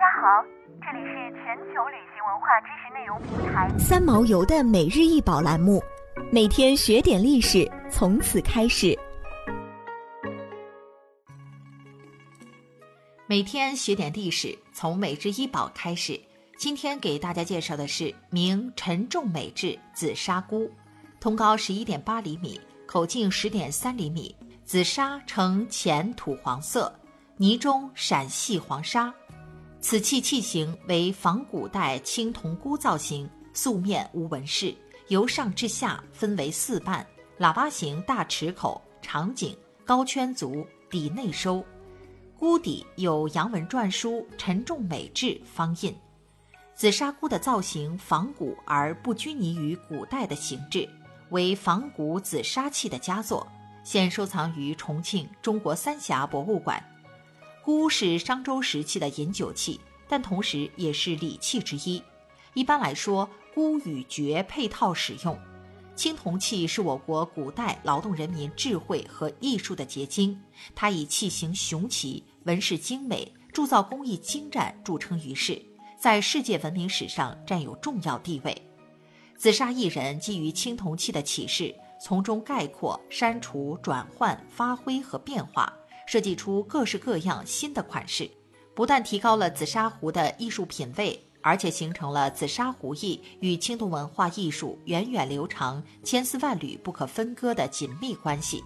大家好，这里是全球旅行文化知识内容平台三毛游的每日一宝栏目，每天学点历史，从此开始。每天学点历史，从每日一宝开始。今天给大家介绍的是明陈仲美制紫砂菇，通高十一点八厘米，口径十点三厘米，紫砂呈浅土黄色，泥中闪细黄沙。此器器型为仿古代青铜箍造型，素面无纹饰，由上至下分为四瓣，喇叭形大齿口，长颈，高圈足，底内收，箍底有阳文篆书“陈仲美制”方印。紫砂菇的造型仿古而不拘泥于古代的形制，为仿古紫砂器的佳作，现收藏于重庆中国三峡博物馆。菇是商周时期的饮酒器，但同时也是礼器之一。一般来说，菇与爵配套使用。青铜器是我国古代劳动人民智慧和艺术的结晶，它以器形雄奇、纹饰精美、铸造工艺精湛著称于世。在世界文明史上占有重要地位。紫砂艺人基于青铜器的启示，从中概括、删除、转换、发挥和变化，设计出各式各样新的款式，不但提高了紫砂壶的艺术品位，而且形成了紫砂壶艺与青铜文化艺术源远流长、千丝万缕不可分割的紧密关系。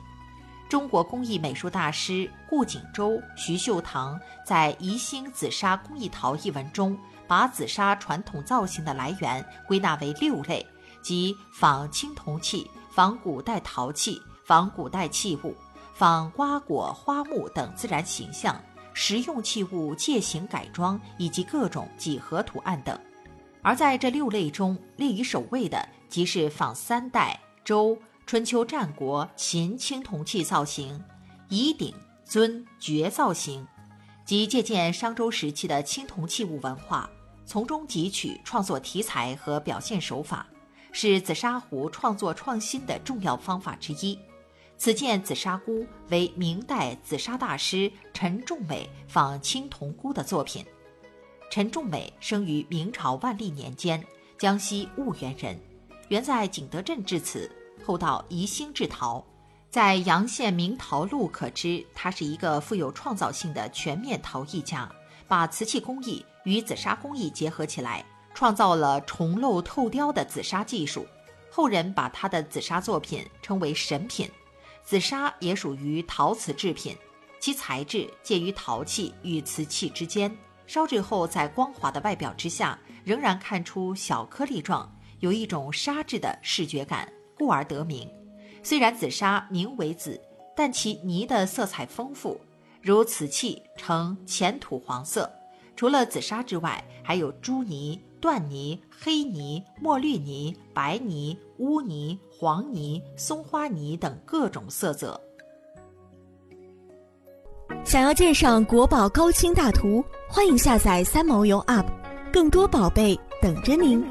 中国工艺美术大师顾景舟、徐秀堂在《宜兴紫砂工艺陶》一文中。把紫砂传统造型的来源归纳为六类，即仿青铜器、仿古代陶器、仿古代器物、仿瓜果花木等自然形象、实用器物借形改装以及各种几何图案等。而在这六类中，列于首位的即是仿三代、周、春秋战国、秦青铜器造型，以鼎、尊、爵造型。即借鉴商周时期的青铜器物文化，从中汲取创作题材和表现手法，是紫砂壶创作创新的重要方法之一。此件紫砂菇为明代紫砂大师陈仲美仿青铜菇的作品。陈仲美生于明朝万历年间，江西婺源人，原在景德镇制瓷，后到宜兴制陶。在阳县明陶录可知，他是一个富有创造性的全面陶艺家，把瓷器工艺与紫砂工艺结合起来，创造了重镂透雕的紫砂技术。后人把他的紫砂作品称为神品。紫砂也属于陶瓷制品，其材质介于陶器与瓷器之间，烧制后在光滑的外表之下，仍然看出小颗粒状，有一种砂质的视觉感，故而得名。虽然紫砂名为紫，但其泥的色彩丰富，如瓷器呈浅土黄色。除了紫砂之外，还有朱泥、断泥、黑泥、墨绿泥、白泥、乌泥、黄泥、松花泥等各种色泽。想要鉴赏国宝高清大图，欢迎下载三毛游 App，更多宝贝等着您。